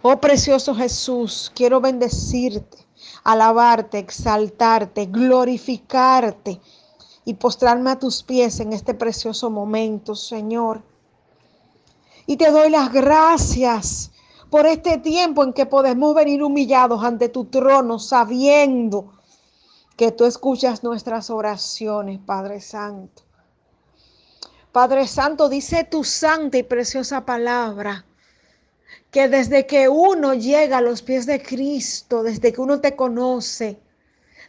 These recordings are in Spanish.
Oh precioso Jesús, quiero bendecirte, alabarte, exaltarte, glorificarte y postrarme a tus pies en este precioso momento, Señor. Y te doy las gracias por este tiempo en que podemos venir humillados ante tu trono, sabiendo que tú escuchas nuestras oraciones, Padre Santo. Padre Santo, dice tu santa y preciosa palabra que desde que uno llega a los pies de Cristo, desde que uno te conoce,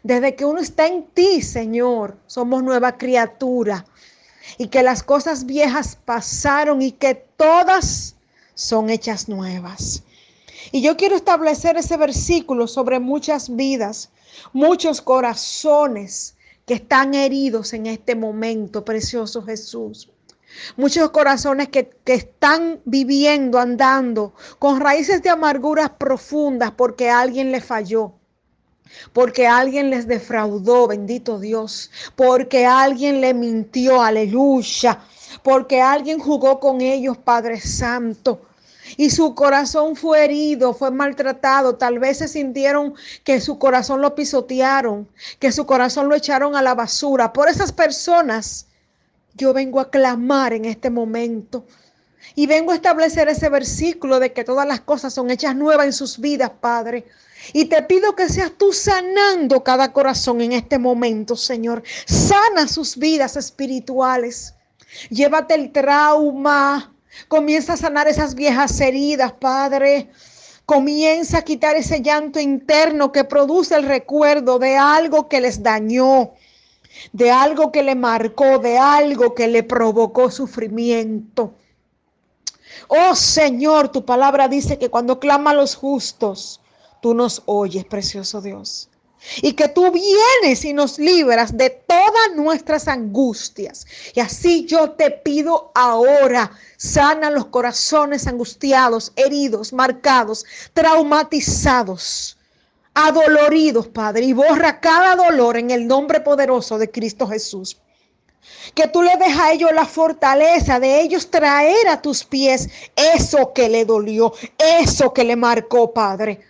desde que uno está en ti, Señor, somos nueva criatura. Y que las cosas viejas pasaron y que todas son hechas nuevas. Y yo quiero establecer ese versículo sobre muchas vidas, muchos corazones que están heridos en este momento, precioso Jesús. Muchos corazones que, están viviendo, andando con raíces de amarguras profundas porque alguien les falló. Porque alguien les defraudó, bendito Dios. Porque alguien le mintió, aleluya. Porque alguien jugó con ellos, Padre Santo y su corazón fue herido, fue maltratado. Tal vez se sintieron que su corazón lo pisotearon, que su corazón lo echaron a la basura. Por esas personas yo vengo a clamar en este momento. Y vengo a establecer ese versículo de que todas las cosas son hechas nuevas en sus vidas, Padre. Y te pido que seas tú sanando cada corazón en este momento, Señor. Sana sus vidas espirituales. Llévate el trauma. Comienza a sanar esas viejas heridas, Padre. Comienza a quitar ese llanto interno que produce el recuerdo de algo que les dañó de algo que le marcó, de algo que le provocó sufrimiento. Oh Señor, tu palabra dice que cuando clama a los justos, tú nos oyes, precioso Dios. Y que tú vienes y nos libras de todas nuestras angustias. Y así yo te pido ahora, sana los corazones angustiados, heridos, marcados, traumatizados adoloridos, Padre, y borra cada dolor en el nombre poderoso de Cristo Jesús. Que tú le dejas a ellos la fortaleza de ellos traer a tus pies eso que le dolió, eso que le marcó, Padre.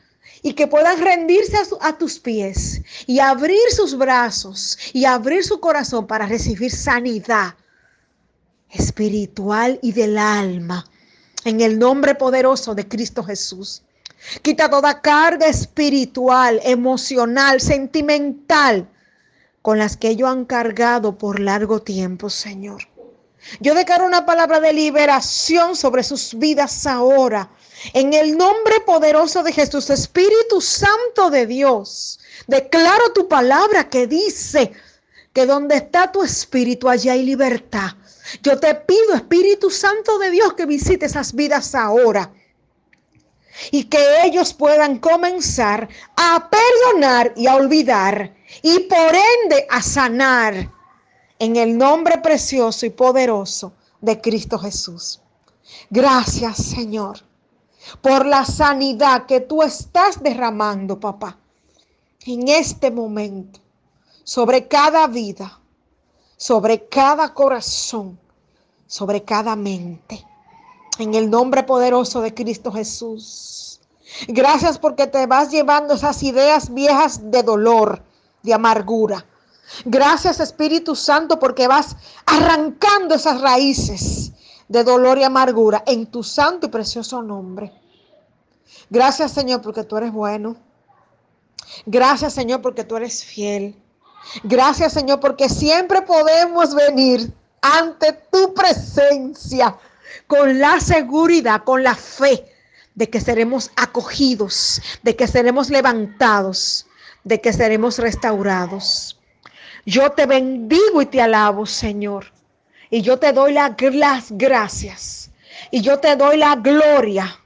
Y que puedan rendirse a, a, tus pies y abrir sus brazos y abrir su corazón para recibir sanidad espiritual y del alma. En el nombre poderoso de Cristo Jesús. Quita toda carga espiritual, emocional, sentimental con las que ellos han cargado por largo tiempo, Señor. Yo declaro una palabra de liberación sobre sus vidas ahora. En el nombre poderoso de Jesús, Espíritu Santo de Dios, declaro tu palabra que dice que donde está tu espíritu, allá hay libertad. Yo te pido, Espíritu Santo de Dios, que visite esas vidas ahora y que ellos puedan comenzar a perdonar y a olvidar y por ende a sanar en el nombre precioso y poderoso de Cristo Jesús. Gracias Señor por la sanidad que tú estás derramando, papá, en este momento, sobre cada vida, sobre cada corazón, sobre cada mente en el nombre poderoso de Cristo Jesús. Gracias porque te vas llevando esas ideas viejas de dolor, de amargura. Gracias Espíritu Santo porque vas arrancando esas raíces de dolor y amargura en tu santo y precioso nombre. Gracias Señor porque tú eres bueno. Gracias Señor porque tú eres fiel. Gracias Señor porque siempre podemos venir ante tu presencia con la seguridad, con la fe de que seremos acogidos, de que seremos levantados, de que seremos restaurados. Yo te bendigo y te alabo, Señor. Y yo te doy las gracias. Y yo te doy la gloria.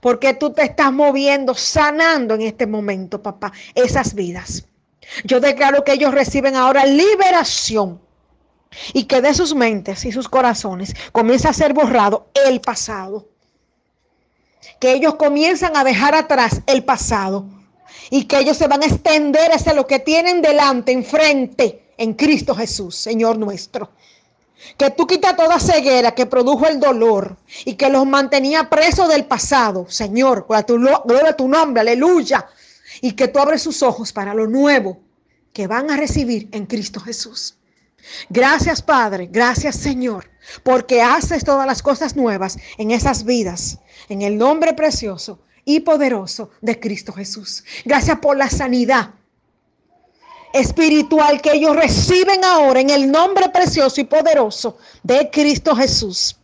Porque tú te estás moviendo, sanando en este momento, papá, esas vidas. Yo declaro que ellos reciben ahora liberación y que de sus mentes y sus corazones comienza a ser borrado el pasado. Que ellos comienzan a dejar atrás el pasado y que ellos se van a extender hacia lo que tienen delante, enfrente, en Cristo Jesús, Señor nuestro. que tú quitas toda ceguera que produjo el dolor y que los mantenía presos del pasado, Señor, gloria a tu nombre, aleluya, y que tú abres sus ojos para lo nuevo que van a recibir en Cristo Jesús. Gracias Padre, gracias Señor, porque haces todas las cosas nuevas en esas vidas, en el nombre precioso y poderoso de Cristo Jesús. Gracias por la sanidad espiritual que ellos reciben ahora en el nombre precioso y poderoso de Cristo Jesús.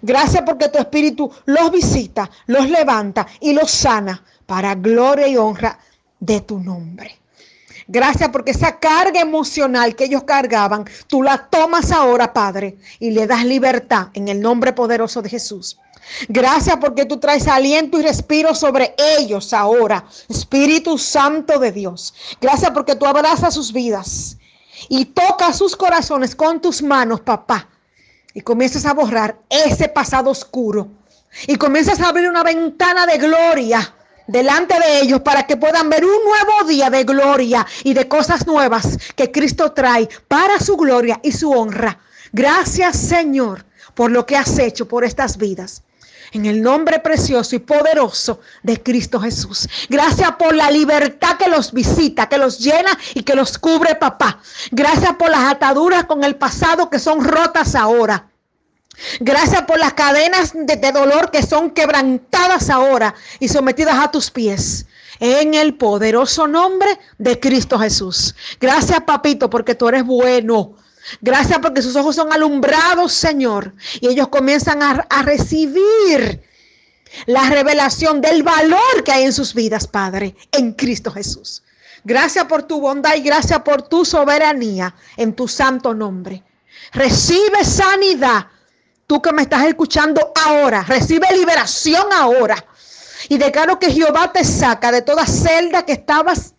Gracias porque tu espíritu los visita, los levanta y los sana para gloria y honra de tu nombre. Gracias porque esa carga emocional que ellos cargaban, tú la tomas ahora, Padre, y le das libertad en el nombre poderoso de Jesús. Gracias porque tú traes aliento y respiro sobre ellos ahora, Espíritu Santo de Dios. Gracias porque tú abrazas sus vidas y tocas sus corazones con tus manos, papá. Y comienzas a borrar ese pasado oscuro. Y comienzas a abrir una ventana de gloria delante de ellos para que puedan ver un nuevo día de gloria y de cosas nuevas que Cristo trae para su gloria y su honra. Gracias Señor por lo que has hecho por estas vidas en el nombre precioso y poderoso de Cristo Jesús. Gracias por la libertad que los visita, que los llena y que los cubre, papá. Gracias por las ataduras con el pasado que son rotas ahora. Gracias por las cadenas de, dolor que son quebrantadas ahora y sometidas a tus pies. En el poderoso nombre de Cristo Jesús. Gracias, papito, porque tú eres bueno. Gracias porque sus ojos son alumbrados, Señor. Y ellos comienzan a, a, recibir la revelación del valor que hay en sus vidas, Padre, en Cristo Jesús. Gracias por tu bondad y gracias por tu soberanía en tu santo nombre. Recibe sanidad. Tú que me estás escuchando ahora, recibe liberación ahora. Y declaro que Jehová te saca de toda celda que estabas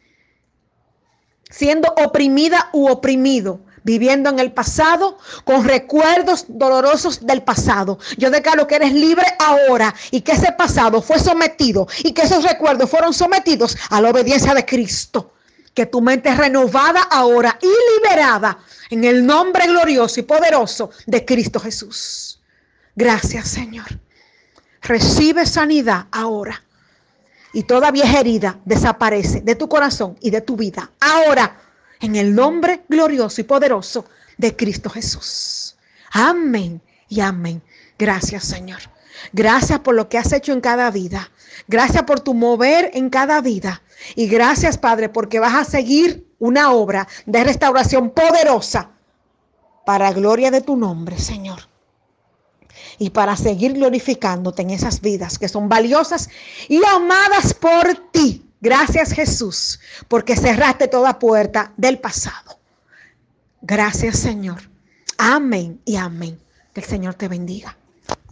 siendo oprimida u oprimido viviendo en el pasado con recuerdos dolorosos del pasado. Yo declaro que eres libre ahora y que ese pasado fue sometido y que esos recuerdos fueron sometidos a la obediencia de Cristo. Que tu mente es renovada ahora y liberada en el nombre glorioso y poderoso de Cristo Jesús. Gracias Señor. Recibe sanidad ahora. Y toda vieja herida desaparece de tu corazón y de tu vida. Ahora en el nombre glorioso y poderoso de Cristo Jesús. Amén y amén. Gracias Señor. Gracias por lo que has hecho en cada vida. Gracias por tu mover en cada vida. Y gracias Padre porque vas a seguir una obra de restauración poderosa para gloria de tu nombre, Señor. Y para seguir glorificándote en esas vidas que son valiosas y amadas por ti. Gracias Jesús, porque cerraste toda puerta del pasado. Gracias Señor. Amén y amén. Que el Señor te bendiga.